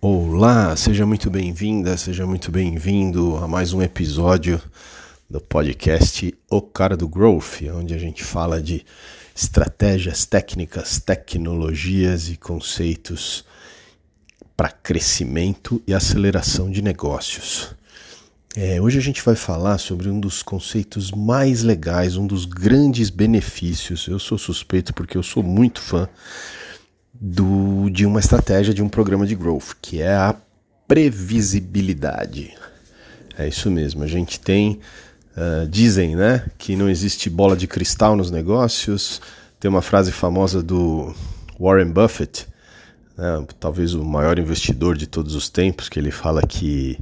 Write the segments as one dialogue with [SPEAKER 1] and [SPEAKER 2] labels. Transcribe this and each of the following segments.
[SPEAKER 1] Olá, seja muito bem-vinda, seja muito bem-vindo a mais um episódio do podcast O Cara do Growth, onde a gente fala de estratégias, técnicas, tecnologias e conceitos para crescimento e aceleração de negócios. É, hoje a gente vai falar sobre um dos conceitos mais legais, um dos grandes benefícios. Eu sou suspeito porque eu sou muito fã do, de uma estratégia de um programa de growth, que é a previsibilidade. É isso mesmo. A gente tem, uh, dizem, né, que não existe bola de cristal nos negócios. Tem uma frase famosa do Warren Buffett, né, talvez o maior investidor de todos os tempos, que ele fala que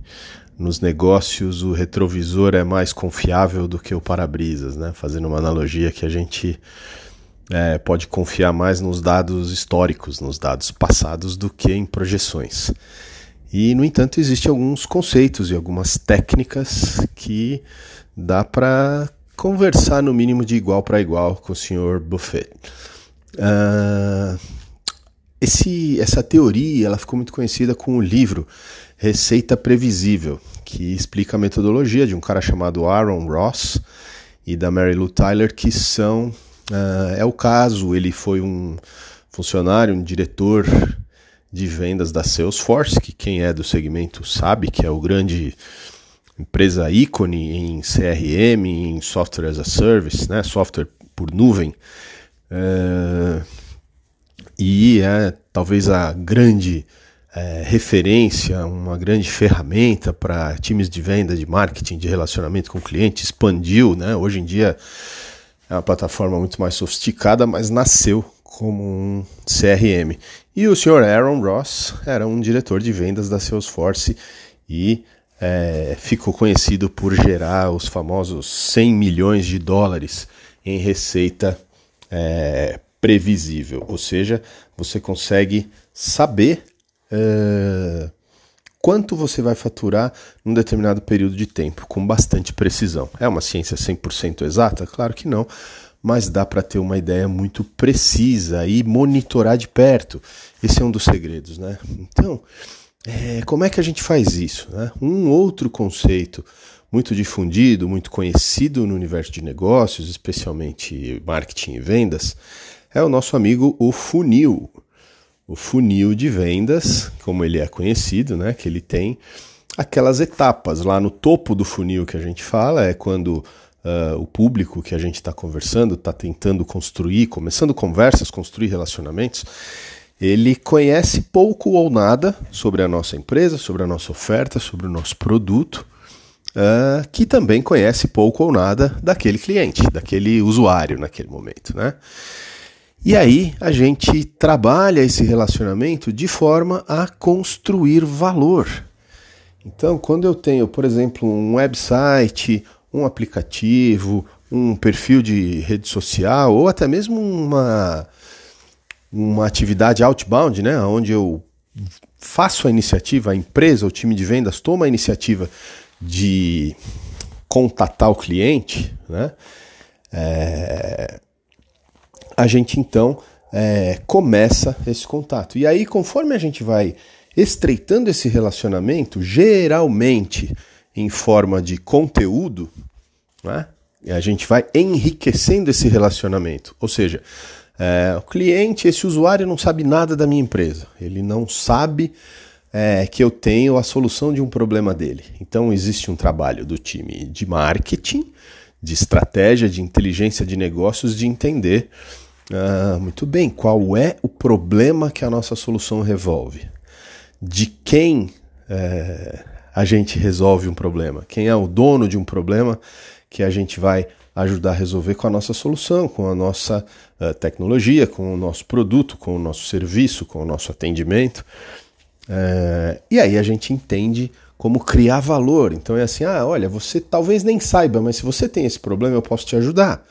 [SPEAKER 1] nos negócios o retrovisor é mais confiável do que o para-brisas, né? Fazendo uma analogia que a gente é, pode confiar mais nos dados históricos, nos dados passados, do que em projeções. E, no entanto, existem alguns conceitos e algumas técnicas que dá para conversar no mínimo de igual para igual com o Sr. Buffett. Uh, esse, essa teoria ela ficou muito conhecida com o livro Receita Previsível, que explica a metodologia de um cara chamado Aaron Ross e da Mary Lou Tyler, que são Uh, é o caso, ele foi um funcionário, um diretor de vendas da Salesforce, que quem é do segmento sabe que é o grande empresa ícone em CRM, em software as a service, né, software por nuvem, uh, e é talvez a grande é, referência, uma grande ferramenta para times de venda, de marketing, de relacionamento com o cliente, expandiu, né? Hoje em dia é uma plataforma muito mais sofisticada, mas nasceu como um CRM. E o Sr. Aaron Ross era um diretor de vendas da Salesforce e é, ficou conhecido por gerar os famosos 100 milhões de dólares em receita é, previsível, ou seja, você consegue saber quanto você vai faturar num determinado período de tempo, com bastante precisão. É uma ciência 100% exata? Claro que não, mas dá para ter uma ideia muito precisa e monitorar de perto. Esse é um dos segredos, né? Então, é, como é que a gente faz isso? Né? Um outro conceito muito difundido, muito conhecido no universo de negócios, especialmente marketing e vendas, é o nosso amigo o funil o funil de vendas, como ele é conhecido, né? Que ele tem aquelas etapas lá no topo do funil que a gente fala é quando uh, o público que a gente está conversando está tentando construir, começando conversas, construir relacionamentos. Ele conhece pouco ou nada sobre a nossa empresa, sobre a nossa oferta, sobre o nosso produto, uh, que também conhece pouco ou nada daquele cliente, daquele usuário naquele momento, né? E aí a gente trabalha esse relacionamento de forma a construir valor. Então, quando eu tenho, por exemplo, um website, um aplicativo, um perfil de rede social ou até mesmo uma uma atividade outbound, né, onde eu faço a iniciativa, a empresa, o time de vendas toma a iniciativa de contatar o cliente, né? É, a gente então é, começa esse contato. E aí, conforme a gente vai estreitando esse relacionamento, geralmente em forma de conteúdo, né? a gente vai enriquecendo esse relacionamento. Ou seja, é, o cliente, esse usuário não sabe nada da minha empresa, ele não sabe é, que eu tenho a solução de um problema dele. Então existe um trabalho do time de marketing, de estratégia, de inteligência de negócios, de entender ah, muito bem. Qual é o problema que a nossa solução resolve? De quem é, a gente resolve um problema? Quem é o dono de um problema que a gente vai ajudar a resolver com a nossa solução, com a nossa uh, tecnologia, com o nosso produto, com o nosso serviço, com o nosso atendimento? Uh, e aí a gente entende como criar valor. Então é assim: ah, olha, você talvez nem saiba, mas se você tem esse problema, eu posso te ajudar.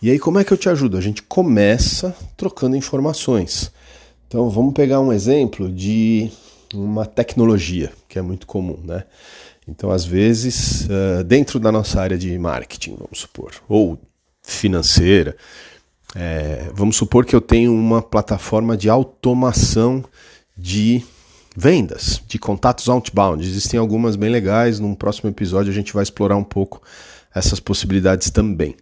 [SPEAKER 1] E aí, como é que eu te ajudo? A gente começa trocando informações. Então, vamos pegar um exemplo de uma tecnologia que é muito comum, né? Então, às vezes, uh, dentro da nossa área de marketing, vamos supor, ou financeira, é, vamos supor que eu tenho uma plataforma de automação de vendas, de contatos outbound. Existem algumas bem legais. Num próximo episódio a gente vai explorar um pouco essas possibilidades também.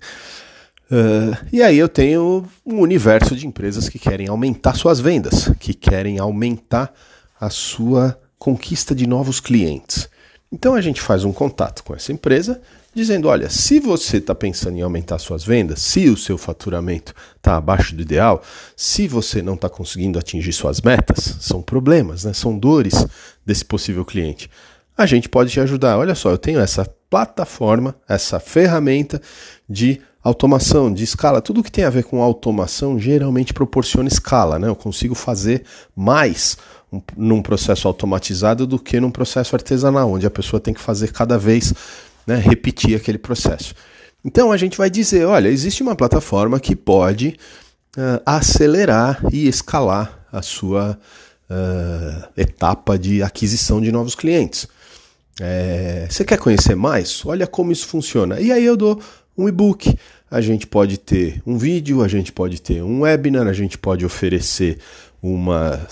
[SPEAKER 1] Uh, e aí eu tenho um universo de empresas que querem aumentar suas vendas, que querem aumentar a sua conquista de novos clientes. Então a gente faz um contato com essa empresa dizendo: olha, se você está pensando em aumentar suas vendas, se o seu faturamento está abaixo do ideal, se você não está conseguindo atingir suas metas, são problemas, né? são dores desse possível cliente. A gente pode te ajudar. Olha só, eu tenho essa plataforma, essa ferramenta de automação, de escala. Tudo que tem a ver com automação geralmente proporciona escala. Né? Eu consigo fazer mais num processo automatizado do que num processo artesanal, onde a pessoa tem que fazer cada vez, né, repetir aquele processo. Então a gente vai dizer, olha, existe uma plataforma que pode uh, acelerar e escalar a sua uh, etapa de aquisição de novos clientes. É, você quer conhecer mais? Olha como isso funciona. E aí eu dou um e-book. A gente pode ter um vídeo, a gente pode ter um webinar, a gente pode oferecer uma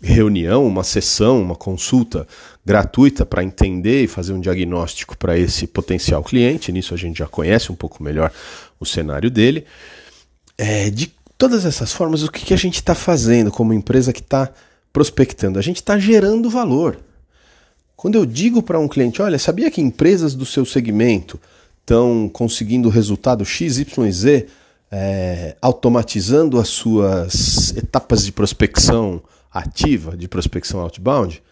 [SPEAKER 1] reunião, uma sessão, uma consulta gratuita para entender e fazer um diagnóstico para esse potencial cliente. Nisso a gente já conhece um pouco melhor o cenário dele. É, de todas essas formas, o que, que a gente está fazendo como empresa que está prospectando? A gente está gerando valor. Quando eu digo para um cliente, olha, sabia que empresas do seu segmento estão conseguindo resultado XYZ, é, automatizando as suas etapas de prospecção ativa de prospecção outbound,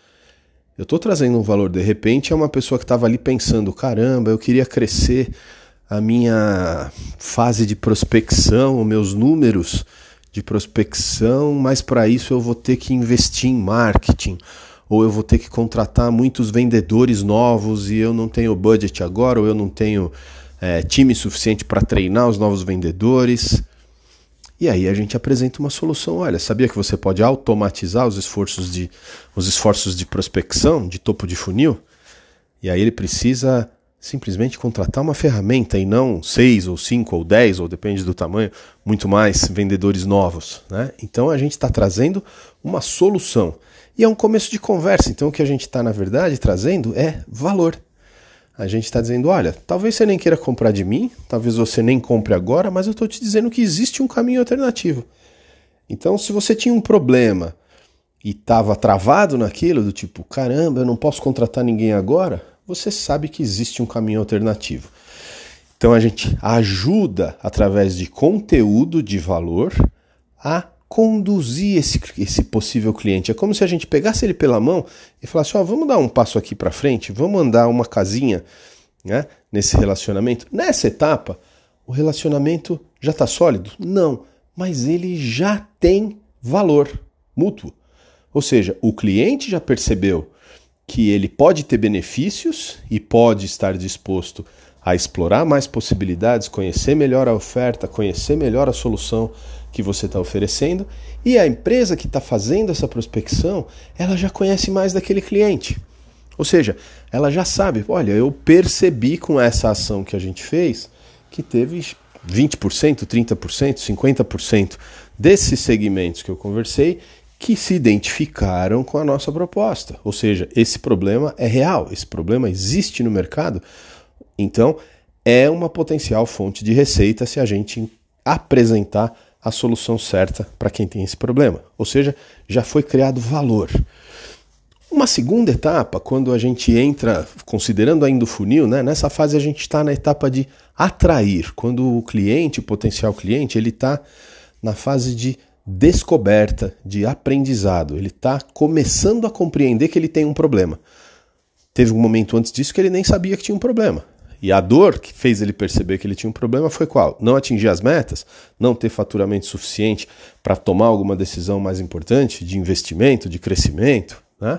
[SPEAKER 1] eu estou trazendo um valor. De repente, é uma pessoa que estava ali pensando: caramba, eu queria crescer a minha fase de prospecção, os meus números de prospecção, mas para isso eu vou ter que investir em marketing, ou eu vou ter que contratar muitos vendedores novos e eu não tenho budget agora, ou eu não tenho é, time suficiente para treinar os novos vendedores. E aí a gente apresenta uma solução. Olha, sabia que você pode automatizar os esforços de, os esforços de prospecção, de topo de funil? E aí ele precisa simplesmente contratar uma ferramenta e não seis ou cinco ou dez, ou depende do tamanho, muito mais vendedores novos. Né? Então a gente está trazendo uma solução. E é um começo de conversa. Então o que a gente está, na verdade, trazendo é valor. A gente está dizendo: olha, talvez você nem queira comprar de mim, talvez você nem compre agora, mas eu estou te dizendo que existe um caminho alternativo. Então, se você tinha um problema e estava travado naquilo, do tipo, caramba, eu não posso contratar ninguém agora, você sabe que existe um caminho alternativo. Então a gente ajuda através de conteúdo de valor a conduzir esse, esse possível cliente. É como se a gente pegasse ele pela mão e falasse: Ó, oh, vamos dar um passo aqui para frente, vamos andar uma casinha né, nesse relacionamento. Nessa etapa, o relacionamento já está sólido? Não, mas ele já tem valor mútuo. Ou seja, o cliente já percebeu que ele pode ter benefícios e pode estar disposto a explorar mais possibilidades, conhecer melhor a oferta, conhecer melhor a solução que você está oferecendo e a empresa que está fazendo essa prospecção, ela já conhece mais daquele cliente. Ou seja, ela já sabe, olha, eu percebi com essa ação que a gente fez que teve 20%, 30%, 50% desses segmentos que eu conversei que se identificaram com a nossa proposta. Ou seja, esse problema é real, esse problema existe no mercado. Então, é uma potencial fonte de receita se a gente apresentar a solução certa para quem tem esse problema. Ou seja, já foi criado valor. Uma segunda etapa, quando a gente entra, considerando ainda o funil, né, nessa fase a gente está na etapa de atrair. Quando o cliente, o potencial cliente, ele está na fase de descoberta, de aprendizado. Ele está começando a compreender que ele tem um problema. Teve um momento antes disso que ele nem sabia que tinha um problema. E a dor que fez ele perceber que ele tinha um problema foi qual? Não atingir as metas, não ter faturamento suficiente para tomar alguma decisão mais importante de investimento, de crescimento. Né?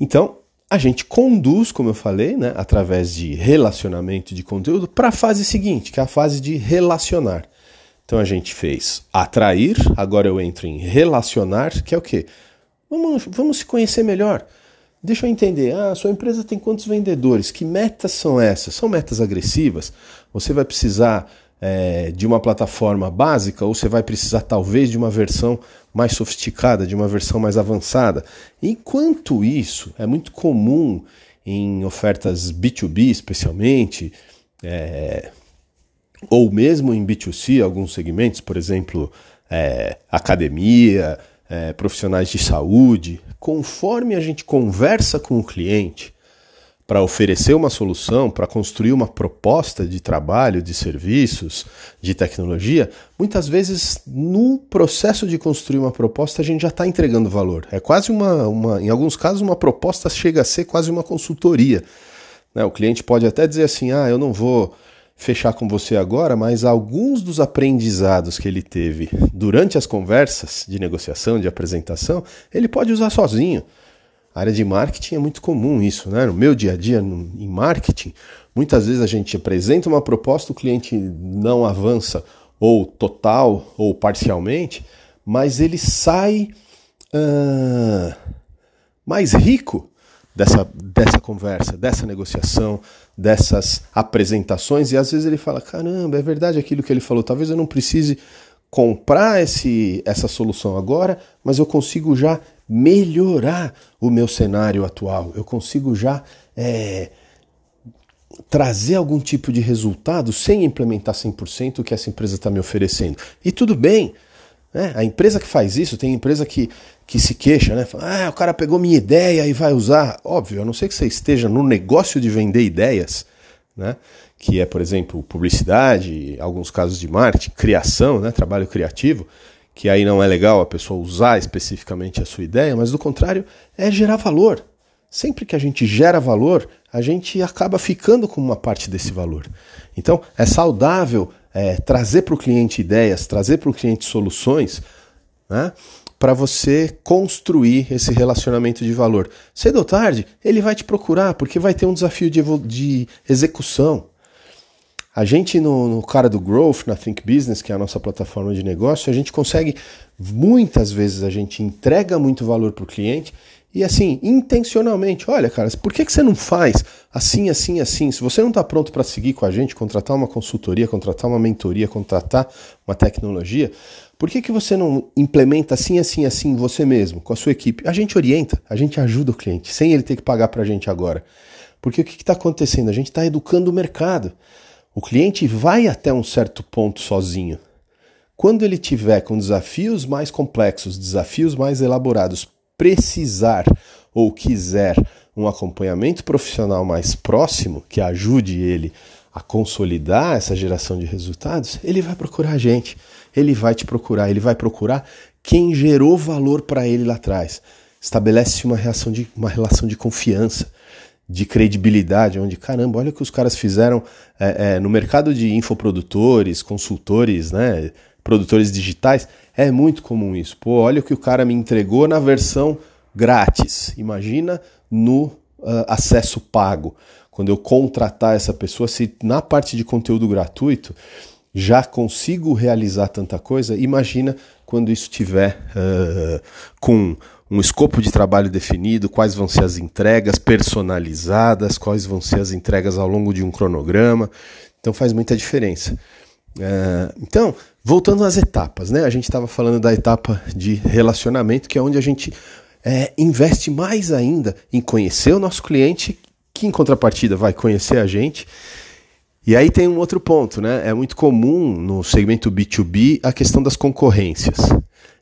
[SPEAKER 1] Então, a gente conduz, como eu falei, né, através de relacionamento de conteúdo, para a fase seguinte, que é a fase de relacionar. Então a gente fez atrair, agora eu entro em relacionar, que é o quê? Vamos, vamos se conhecer melhor. Deixa eu entender, ah, sua empresa tem quantos vendedores? Que metas são essas? São metas agressivas? Você vai precisar é, de uma plataforma básica ou você vai precisar talvez de uma versão mais sofisticada, de uma versão mais avançada. Enquanto isso, é muito comum em ofertas B2B, especialmente, é, ou mesmo em B2C, alguns segmentos, por exemplo, é, academia, é, profissionais de saúde, conforme a gente conversa com o cliente para oferecer uma solução, para construir uma proposta de trabalho, de serviços, de tecnologia, muitas vezes no processo de construir uma proposta a gente já está entregando valor. É quase uma, uma, em alguns casos, uma proposta chega a ser quase uma consultoria. Né? O cliente pode até dizer assim: ah, eu não vou fechar com você agora, mas alguns dos aprendizados que ele teve durante as conversas de negociação, de apresentação, ele pode usar sozinho. A área de marketing é muito comum isso, né? No meu dia a dia no, em marketing, muitas vezes a gente apresenta uma proposta, o cliente não avança ou total ou parcialmente, mas ele sai uh, mais rico dessa, dessa conversa, dessa negociação, dessas apresentações, e às vezes ele fala: caramba, é verdade aquilo que ele falou, talvez eu não precise comprar esse, essa solução agora, mas eu consigo já melhorar o meu cenário atual, eu consigo já é, trazer algum tipo de resultado sem implementar 100% o que essa empresa está me oferecendo. E tudo bem, né? a empresa que faz isso, tem empresa que que se queixa, né? Fala, ah, o cara pegou minha ideia e vai usar. Óbvio, a não ser que você esteja no negócio de vender ideias, né? Que é, por exemplo, publicidade, alguns casos de marketing, criação, né? Trabalho criativo, que aí não é legal a pessoa usar especificamente a sua ideia, mas do contrário, é gerar valor. Sempre que a gente gera valor, a gente acaba ficando com uma parte desse valor. Então, é saudável é, trazer para o cliente ideias, trazer para o cliente soluções, né? para você construir esse relacionamento de valor. Cedo ou tarde, ele vai te procurar, porque vai ter um desafio de, de execução. A gente, no, no, cara do Growth, na Think Business, que é a nossa plataforma de negócio, a gente consegue, muitas vezes, a gente entrega muito valor para o cliente e assim, intencionalmente, olha, cara, por que, que você não faz assim, assim, assim? Se você não está pronto para seguir com a gente, contratar uma consultoria, contratar uma mentoria, contratar uma tecnologia, por que, que você não implementa assim, assim, assim você mesmo, com a sua equipe? A gente orienta, a gente ajuda o cliente, sem ele ter que pagar para a gente agora. Porque o que está acontecendo? A gente está educando o mercado. O cliente vai até um certo ponto sozinho. Quando ele tiver com desafios mais complexos, desafios mais elaborados, precisar ou quiser um acompanhamento profissional mais próximo que ajude ele a consolidar essa geração de resultados, ele vai procurar a gente, ele vai te procurar, ele vai procurar quem gerou valor para ele lá atrás. Estabelece uma, reação de, uma relação de confiança, de credibilidade, onde, caramba, olha o que os caras fizeram é, é, no mercado de infoprodutores, consultores, né, produtores digitais, é muito comum isso. Pô, olha o que o cara me entregou na versão grátis. Imagina no uh, acesso pago. Quando eu contratar essa pessoa, se na parte de conteúdo gratuito já consigo realizar tanta coisa, imagina quando isso tiver uh, com um escopo de trabalho definido, quais vão ser as entregas personalizadas, quais vão ser as entregas ao longo de um cronograma. Então faz muita diferença. Uh, então, voltando às etapas, né? A gente estava falando da etapa de relacionamento, que é onde a gente é, investe mais ainda em conhecer o nosso cliente, que em contrapartida vai conhecer a gente. E aí tem um outro ponto, né? É muito comum no segmento B2B a questão das concorrências.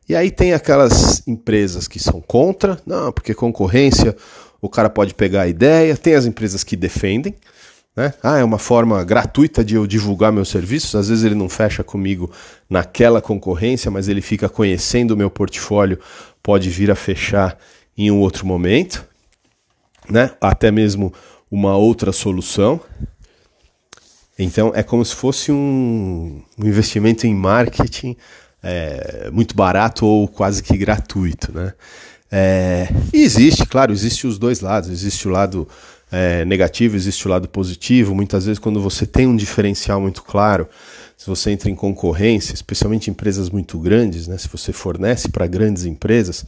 [SPEAKER 1] E aí tem aquelas empresas que são contra, não, porque concorrência, o cara pode pegar a ideia, tem as empresas que defendem, né? Ah, é uma forma gratuita de eu divulgar meus serviços. Às vezes ele não fecha comigo naquela concorrência, mas ele fica conhecendo o meu portfólio, pode vir a fechar em um outro momento, né? Até mesmo uma outra solução. Então é como se fosse um, um investimento em marketing é, muito barato ou quase que gratuito, né? É, e existe, claro, existe os dois lados. Existe o lado é, negativo, existe o lado positivo. Muitas vezes, quando você tem um diferencial muito claro, se você entra em concorrência, especialmente empresas muito grandes, né, se você fornece para grandes empresas,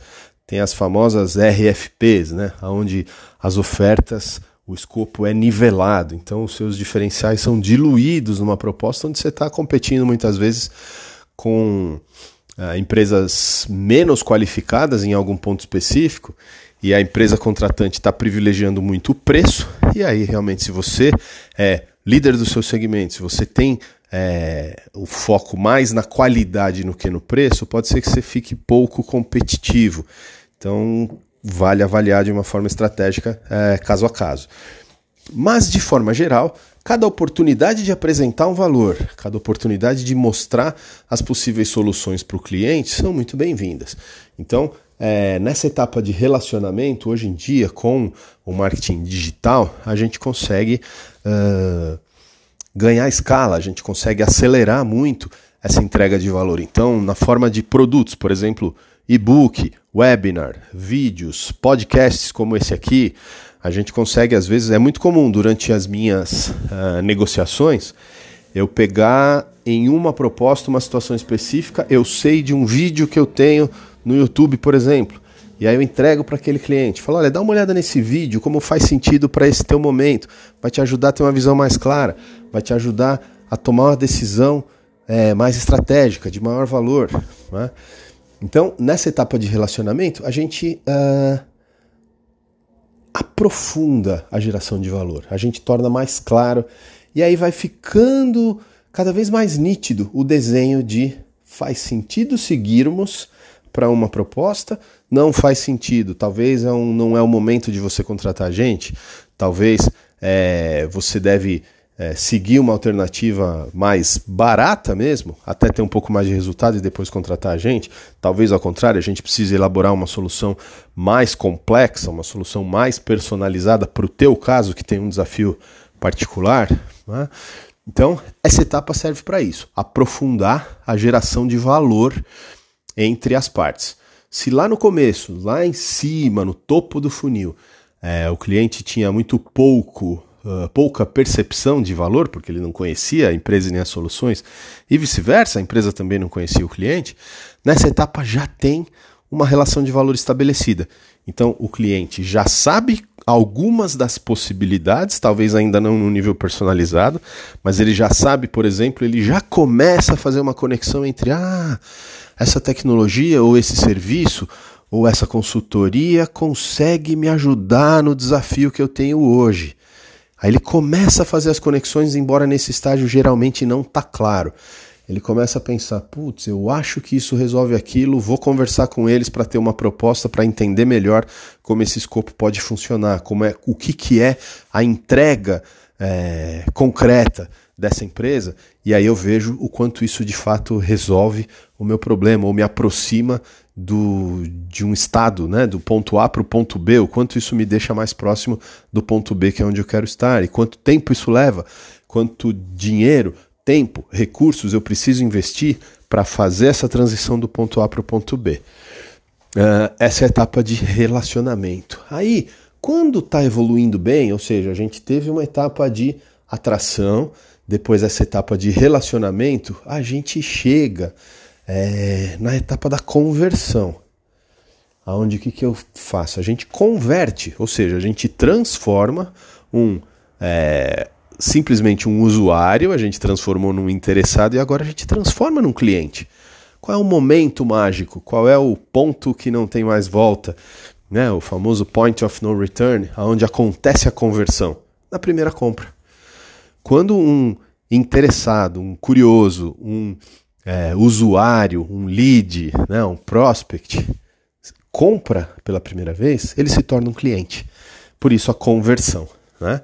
[SPEAKER 1] tem as famosas RFPs, né, onde as ofertas o escopo é nivelado, então os seus diferenciais são diluídos numa proposta onde você está competindo muitas vezes com uh, empresas menos qualificadas em algum ponto específico e a empresa contratante está privilegiando muito o preço, e aí realmente, se você é líder do seu segmento, se você tem é, o foco mais na qualidade no que no preço, pode ser que você fique pouco competitivo. Então, vale avaliar de uma forma estratégica é, caso a caso. Mas, de forma geral, cada oportunidade de apresentar um valor, cada oportunidade de mostrar as possíveis soluções para o cliente são muito bem-vindas. Então, é, nessa etapa de relacionamento, hoje em dia, com o marketing digital, a gente consegue uh, ganhar escala, a gente consegue acelerar muito essa entrega de valor. Então, na forma de produtos, por exemplo, e-book, webinar, vídeos, podcasts como esse aqui, a gente consegue, às vezes, é muito comum durante as minhas uh, negociações, eu pegar em uma proposta uma situação específica, eu sei de um vídeo que eu tenho no YouTube, por exemplo, e aí eu entrego para aquele cliente, falo, olha, dá uma olhada nesse vídeo, como faz sentido para esse teu momento, vai te ajudar a ter uma visão mais clara, vai te ajudar a tomar uma decisão é, mais estratégica, de maior valor. Né? Então, nessa etapa de relacionamento, a gente uh, aprofunda a geração de valor, a gente torna mais claro e aí vai ficando cada vez mais nítido o desenho de faz sentido seguirmos para uma proposta, não faz sentido. Talvez é não é o momento de você contratar gente, talvez é, você deve é, seguir uma alternativa mais barata mesmo, até ter um pouco mais de resultado e depois contratar a gente. Talvez ao contrário, a gente precise elaborar uma solução mais complexa, uma solução mais personalizada para o teu caso, que tem um desafio particular. Né? Então, essa etapa serve para isso, aprofundar a geração de valor entre as partes. Se lá no começo, lá em cima, no topo do funil, é, o cliente tinha muito pouco uh, pouca percepção de valor, porque ele não conhecia a empresa nem as soluções, e vice-versa, a empresa também não conhecia o cliente, nessa etapa já tem uma relação de valor estabelecida. Então o cliente já sabe algumas das possibilidades, talvez ainda não no nível personalizado, mas ele já sabe, por exemplo, ele já começa a fazer uma conexão entre ah, essa tecnologia ou esse serviço ou essa consultoria consegue me ajudar no desafio que eu tenho hoje. Aí ele começa a fazer as conexões, embora nesse estágio geralmente não está claro. Ele começa a pensar: putz, eu acho que isso resolve aquilo, vou conversar com eles para ter uma proposta para entender melhor como esse escopo pode funcionar, como é, o que, que é a entrega é, concreta dessa empresa, e aí eu vejo o quanto isso de fato resolve o meu problema ou me aproxima do, de um estado, né, do ponto A para o ponto B, o quanto isso me deixa mais próximo do ponto B, que é onde eu quero estar, e quanto tempo isso leva, quanto dinheiro, tempo, recursos eu preciso investir para fazer essa transição do ponto A para o ponto B. Uh, essa é a etapa de relacionamento. Aí, quando está evoluindo bem, ou seja, a gente teve uma etapa de atração, depois essa etapa de relacionamento, a gente chega é, na etapa da conversão. Aonde o que, que eu faço? A gente converte, ou seja, a gente transforma um é, simplesmente um usuário, a gente transformou num interessado e agora a gente transforma num cliente. Qual é o momento mágico? Qual é o ponto que não tem mais volta? Né? O famoso point of no return, aonde acontece a conversão na primeira compra. Quando um interessado, um curioso, um é, usuário, um lead, né, um prospect, compra pela primeira vez, ele se torna um cliente. Por isso a conversão. Né?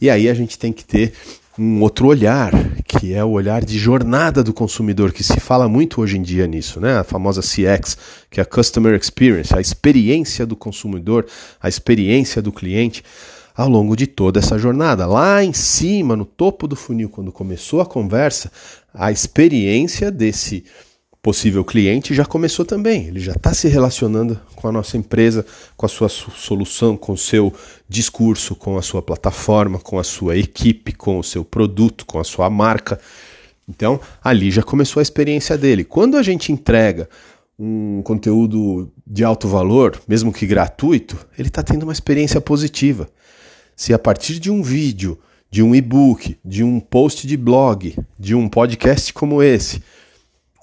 [SPEAKER 1] E aí a gente tem que ter um outro olhar, que é o olhar de jornada do consumidor, que se fala muito hoje em dia nisso, né? A famosa CX, que é a Customer Experience, a experiência do consumidor, a experiência do cliente ao longo de toda essa jornada. Lá em cima, no topo do funil, quando começou a conversa, a experiência desse possível cliente já começou também. Ele já está se relacionando com a nossa empresa, com a sua solução, com o seu discurso, com a sua plataforma, com a sua equipe, com o seu produto, com a sua marca. Então, ali já começou a experiência dele. Quando a gente entrega um conteúdo de alto valor, mesmo que gratuito, ele está tendo uma experiência positiva. Se a partir de um vídeo, de um e-book, de um post de blog, de um podcast como esse,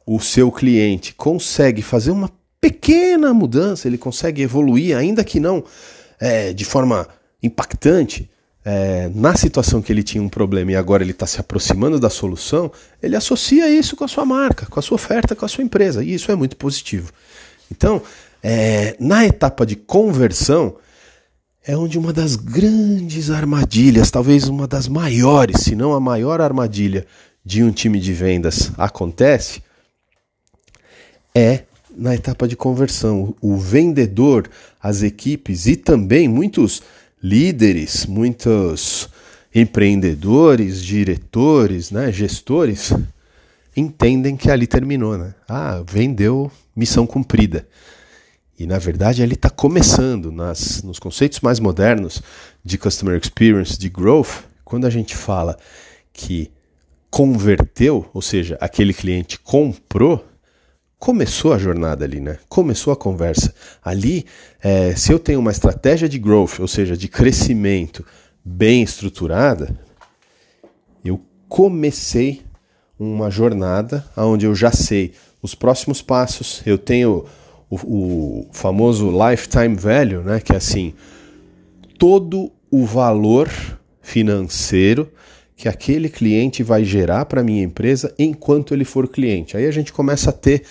[SPEAKER 1] o seu cliente consegue fazer uma pequena mudança, ele consegue evoluir, ainda que não é, de forma impactante, é, na situação que ele tinha um problema e agora ele está se aproximando da solução, ele associa isso com a sua marca, com a sua oferta, com a sua empresa, e isso é muito positivo. Então, é, na etapa de conversão, é onde uma das grandes armadilhas, talvez uma das maiores, se não a maior armadilha de um time de vendas acontece, é na etapa de conversão. O vendedor, as equipes e também muitos líderes, muitos empreendedores, diretores, né, gestores entendem que ali terminou, né? Ah, vendeu, missão cumprida. E na verdade ali está começando nas, nos conceitos mais modernos de customer experience, de growth, quando a gente fala que converteu, ou seja, aquele cliente comprou, começou a jornada ali, né? Começou a conversa. Ali, é, se eu tenho uma estratégia de growth, ou seja, de crescimento bem estruturada, eu comecei uma jornada onde eu já sei os próximos passos, eu tenho o, o famoso lifetime value, né? Que é assim, todo o valor financeiro que aquele cliente vai gerar para a minha empresa enquanto ele for cliente. Aí a gente começa a ter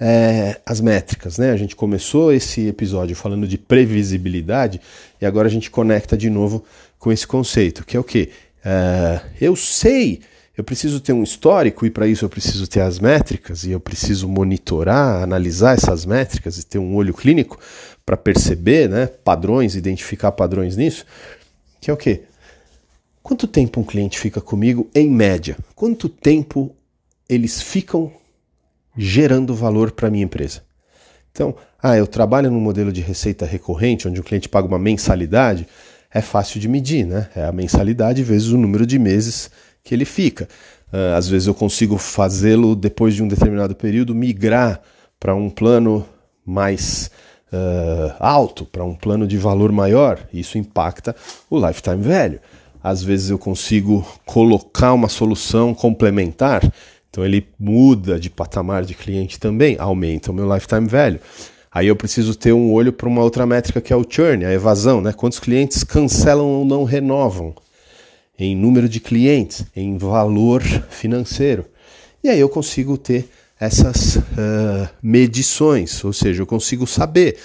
[SPEAKER 1] é, as métricas, né? A gente começou esse episódio falando de previsibilidade e agora a gente conecta de novo com esse conceito, que é o que? É, eu sei, eu preciso ter um histórico e para isso eu preciso ter as métricas e eu preciso monitorar, analisar essas métricas e ter um olho clínico para perceber, né, padrões, identificar padrões nisso, que é o que? Quanto tempo um cliente fica comigo em média? Quanto tempo eles ficam gerando valor para minha empresa? Então, ah, eu trabalho num modelo de receita recorrente, onde o cliente paga uma mensalidade, é fácil de medir, né? É a mensalidade vezes o número de meses que ele fica. Uh, às vezes eu consigo fazê-lo depois de um determinado período migrar para um plano mais uh, alto, para um plano de valor maior. Isso impacta o lifetime value às vezes eu consigo colocar uma solução complementar, então ele muda de patamar de cliente também, aumenta o meu lifetime value. Aí eu preciso ter um olho para uma outra métrica que é o churn, a evasão, né? Quantos clientes cancelam ou não renovam? Em número de clientes, em valor financeiro. E aí eu consigo ter essas uh, medições, ou seja, eu consigo saber,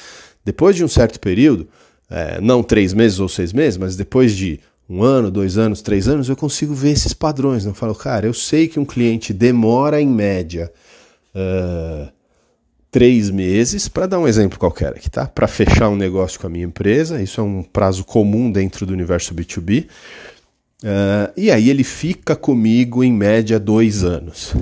[SPEAKER 1] depois de um certo período, é, não três meses ou seis meses, mas depois de um ano, dois anos, três anos, eu consigo ver esses padrões. Né? Eu falo, cara, eu sei que um cliente demora em média uh, três meses, para dar um exemplo qualquer aqui, tá? Para fechar um negócio com a minha empresa, isso é um prazo comum dentro do universo B2B. Uh, e aí ele fica comigo em média dois anos.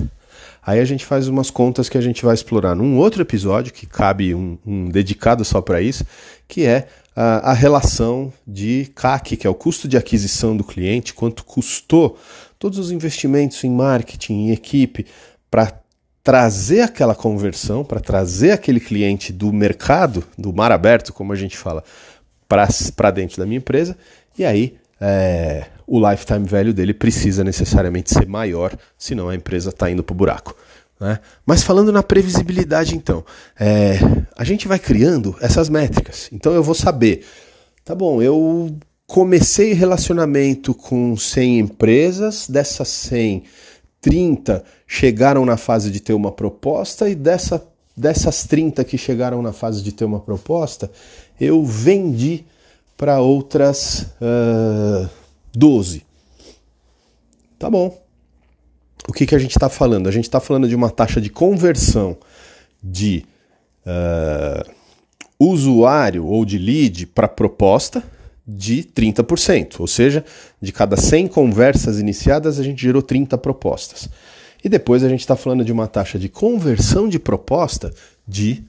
[SPEAKER 1] Aí a gente faz umas contas que a gente vai explorar num outro episódio, que cabe um, um dedicado só para isso, que é a, a relação de CAC, que é o custo de aquisição do cliente, quanto custou todos os investimentos em marketing, em equipe, para trazer aquela conversão, para trazer aquele cliente do mercado, do mar aberto, como a gente fala, para dentro da minha empresa, e aí é, o lifetime value dele precisa necessariamente ser maior, senão a empresa está indo para o buraco. Né? Mas falando na previsibilidade, então, é, a gente vai criando essas métricas. Então eu vou saber, tá bom, eu comecei relacionamento com 100 empresas, dessas 100, 30 chegaram na fase de ter uma proposta e dessa, dessas 30 que chegaram na fase de ter uma proposta, eu vendi para outras uh, 12. Tá bom o que, que a gente está falando? A gente está falando de uma taxa de conversão de uh, usuário ou de lead para proposta de 30%, ou seja, de cada 100 conversas iniciadas, a gente gerou 30 propostas. E depois a gente está falando de uma taxa de conversão de proposta de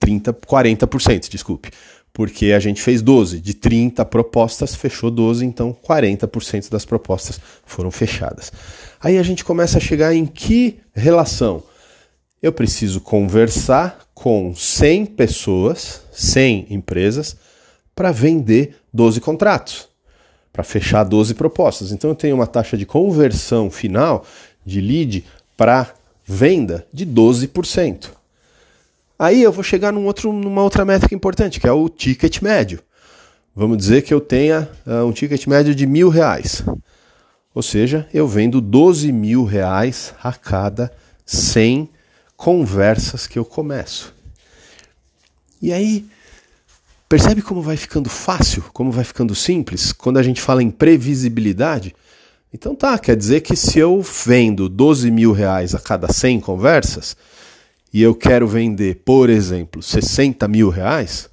[SPEAKER 1] 30, 40%, desculpe porque a gente fez 12. De 30 propostas, fechou 12, então 40% das propostas foram fechadas. Aí a gente começa a chegar em que relação? Eu preciso conversar com 100 pessoas, 100 empresas, para vender 12 contratos, para fechar 12 propostas. Então eu tenho uma taxa de conversão final de lead para venda de 12%. Aí eu vou chegar num outro, numa outra métrica importante, que é o ticket médio. Vamos dizer que eu tenha uh, um ticket médio de mil reais. Ou seja, eu vendo 12 mil reais a cada 100 conversas que eu começo. E aí, percebe como vai ficando fácil, como vai ficando simples quando a gente fala em previsibilidade? Então tá, quer dizer que se eu vendo 12 mil reais a cada 100 conversas e eu quero vender, por exemplo, 60 mil reais,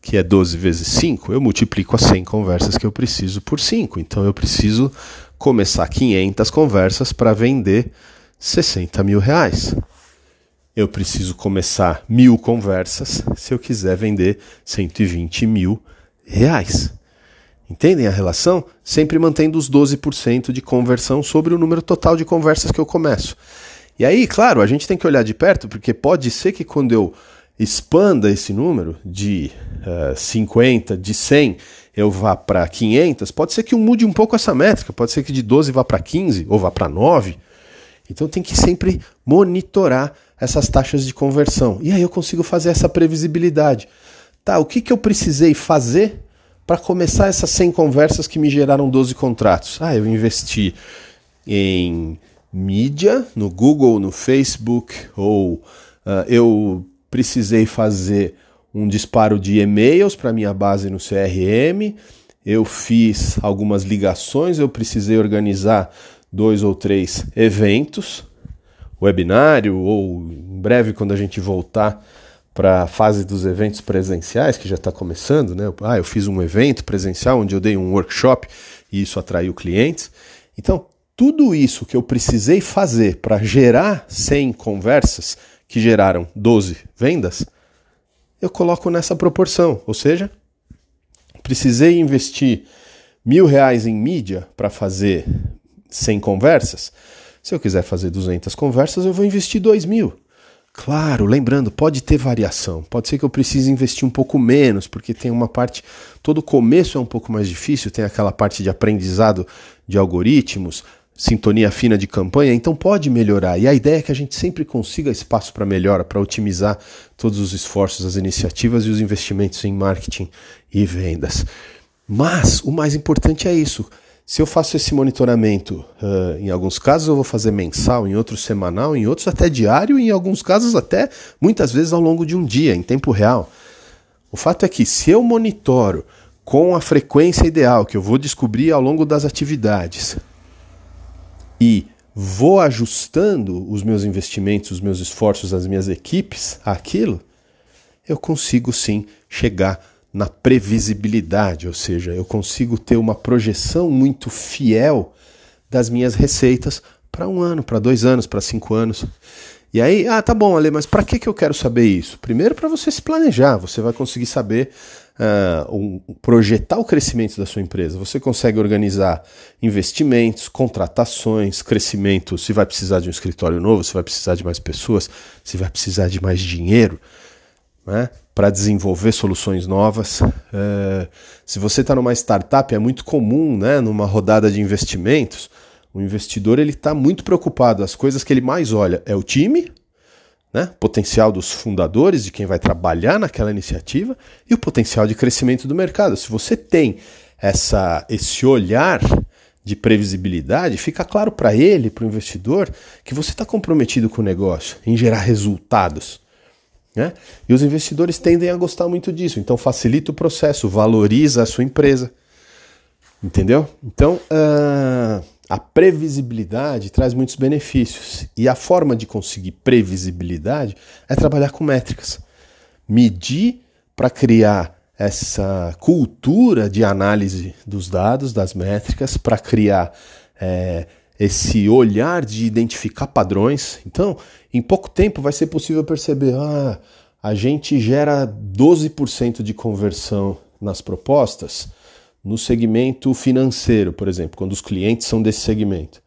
[SPEAKER 1] que é 12 vezes 5, eu multiplico as 100 conversas que eu preciso por 5. Então eu preciso começar 500 conversas para vender 60 mil reais. Eu preciso começar mil conversas se eu quiser vender 120 mil reais. Entendem a relação? Sempre mantendo os 12% de conversão sobre o número total de conversas que eu começo. E aí, claro, a gente tem que olhar de perto, porque pode ser que quando eu expanda esse número de uh, eh, 50, de 100, eu vá para 500, pode ser que eu mude um pouco essa métrica, pode ser que de 12 vá para 15 ou vá para 9. Então tem que sempre monitorar essas taxas de conversão. E aí eu consigo fazer essa previsibilidade. Tá, o que, que eu precisei fazer para começar essas 100 conversas que me geraram 12 contratos? Ah, eu investi em mídia, no Google, no Facebook, ou uh, eu precisei fazer um disparo de e-mails para minha base no CRM, eu fiz algumas ligações, eu precisei organizar dois ou três eventos, webinário, ou em breve, quando a gente voltar para a fase dos eventos presenciais, que já está começando, né? Ah, eu fiz um evento presencial onde eu dei um workshop e isso atraiu clientes. Então, tudo isso que eu precisei fazer para gerar 100 conversas que geraram 12 vendas, eu coloco nessa proporção. Ou seja, precisei investir mil reais em mídia para fazer 100 conversas. Se eu quiser fazer 200 conversas, eu vou investir 2 mil. Claro, lembrando, pode ter variação. Pode ser que eu precise investir um pouco menos, porque tem uma parte. Todo começo é um pouco mais difícil, tem aquela parte de aprendizado de algoritmos, sintonia fina de campanha, então pode melhorar. E a ideia é que a gente sempre consiga espaço para melhora, para otimizar todos os esforços, as iniciativas e os investimentos em marketing e vendas. Mas o mais importante é isso. Se eu faço esse monitoramento, uh, em alguns casos eu vou fazer mensal, em outros semanal, em outros até diário, e em alguns casos até muitas vezes ao longo de um dia, em tempo real. O fato é que se eu monitoro com a frequência ideal que eu vou descobrir ao longo das atividades, e vou ajustando os meus investimentos, os meus esforços, as minhas equipes àquilo, eu consigo sim chegar na previsibilidade, ou seja, eu consigo ter uma projeção muito fiel das minhas receitas para um ano, para dois anos, para cinco anos. E aí, ah, tá bom, Ale, mas para que, que eu quero saber isso? Primeiro, para você se planejar, você vai conseguir saber uh, um, projetar o crescimento da sua empresa. Você consegue organizar investimentos, contratações, crescimento. Se vai precisar de um escritório novo, se vai precisar de mais pessoas, se vai precisar de mais dinheiro. Né, para desenvolver soluções novas. Uh, se você está numa startup, é muito comum, né, numa rodada de investimentos, o investidor ele está muito preocupado. As coisas que ele mais olha é o time, né? potencial dos fundadores, de quem vai trabalhar naquela iniciativa e o potencial de crescimento do mercado. Se você tem essa, esse olhar de previsibilidade, fica claro para ele, para o investidor, que você está comprometido com o negócio, em gerar resultados. Né? E os investidores tendem a gostar muito disso, então facilita o processo, valoriza a sua empresa. Entendeu? Então, uh, a previsibilidade traz muitos benefícios. E a forma de conseguir previsibilidade é trabalhar com métricas. Medir para criar essa cultura de análise dos dados, das métricas, para criar é, esse olhar de identificar padrões. Então, em pouco tempo vai ser possível perceber: ah, a gente gera 12% de conversão nas propostas no segmento financeiro, por exemplo, quando os clientes são desse segmento.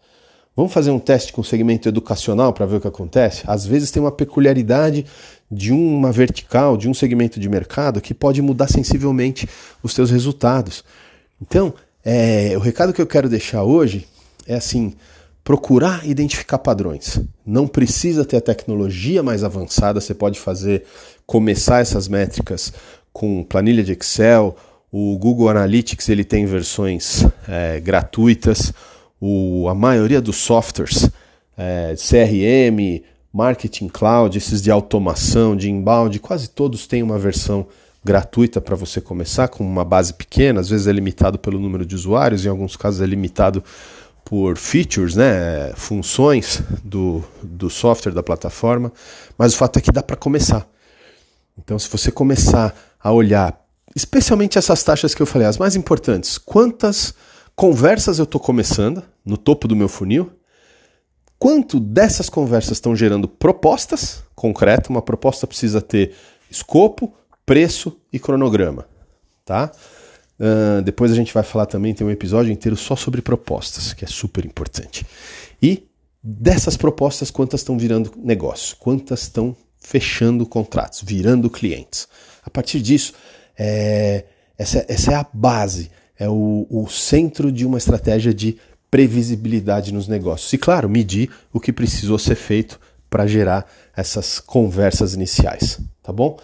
[SPEAKER 1] Vamos fazer um teste com o segmento educacional para ver o que acontece? Às vezes tem uma peculiaridade de uma vertical, de um segmento de mercado que pode mudar sensivelmente os seus resultados. Então, é, o recado que eu quero deixar hoje é assim: procurar identificar padrões. Não precisa ter a tecnologia mais avançada, você pode fazer começar essas métricas com planilha de Excel. O Google Analytics ele tem versões é, gratuitas. O, a maioria dos softwares é, CRM, Marketing Cloud, esses de automação, de inbound, quase todos têm uma versão gratuita para você começar com uma base pequena, às vezes é limitado pelo número de usuários, em alguns casos é limitado por features, né, funções do, do software da plataforma, mas o fato é que dá para começar. Então, se você começar a olhar, especialmente essas taxas que eu falei, as mais importantes, quantas conversas eu estou começando no topo do meu funil, quanto dessas conversas estão gerando propostas concretas, uma proposta precisa ter escopo, preço e cronograma, tá? Uh, depois a gente vai falar também, tem um episódio inteiro só sobre propostas, que é super importante. E dessas propostas, quantas estão virando negócio? Quantas estão fechando contratos, virando clientes? A partir disso, é, essa, essa é a base, é o, o centro de uma estratégia de previsibilidade nos negócios. E, claro, medir o que precisou ser feito para gerar essas conversas iniciais, tá bom?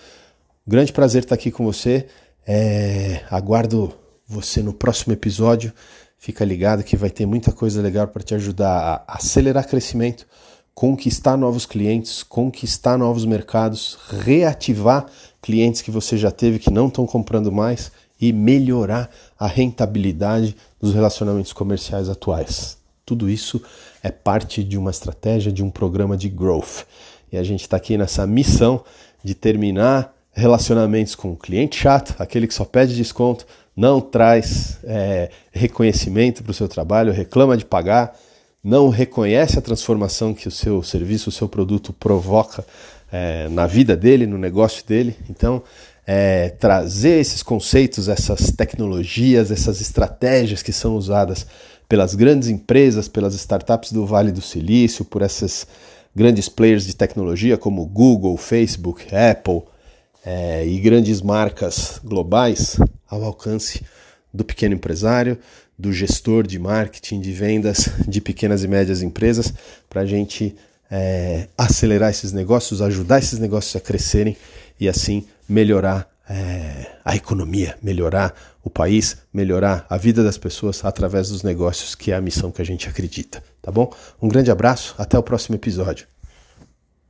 [SPEAKER 1] Grande prazer estar aqui com você. É, aguardo você no próximo episódio. Fica ligado que vai ter muita coisa legal para te ajudar a acelerar crescimento, conquistar novos clientes, conquistar novos mercados, reativar clientes que você já teve que não estão comprando mais e melhorar a rentabilidade dos relacionamentos comerciais atuais. Tudo isso é parte de uma estratégia, de um programa de growth. E a gente está aqui nessa missão de terminar relacionamentos com o cliente chato, aquele que só pede desconto, não traz é, reconhecimento para o seu trabalho, reclama de pagar, não reconhece a transformação que o seu serviço, o seu produto provoca é, na vida dele, no negócio dele. Então, é, trazer esses conceitos, essas tecnologias, essas estratégias que são usadas pelas grandes empresas, pelas startups do Vale do Silício, por essas grandes players de tecnologia como Google, Facebook, Apple, é, e grandes marcas globais ao alcance do pequeno empresário, do gestor de marketing, de vendas de pequenas e médias empresas, para a gente é, acelerar esses negócios, ajudar esses negócios a crescerem e assim melhorar é, a economia, melhorar o país, melhorar a vida das pessoas através dos negócios, que é a missão que a gente acredita. Tá bom? Um grande abraço, até o próximo episódio.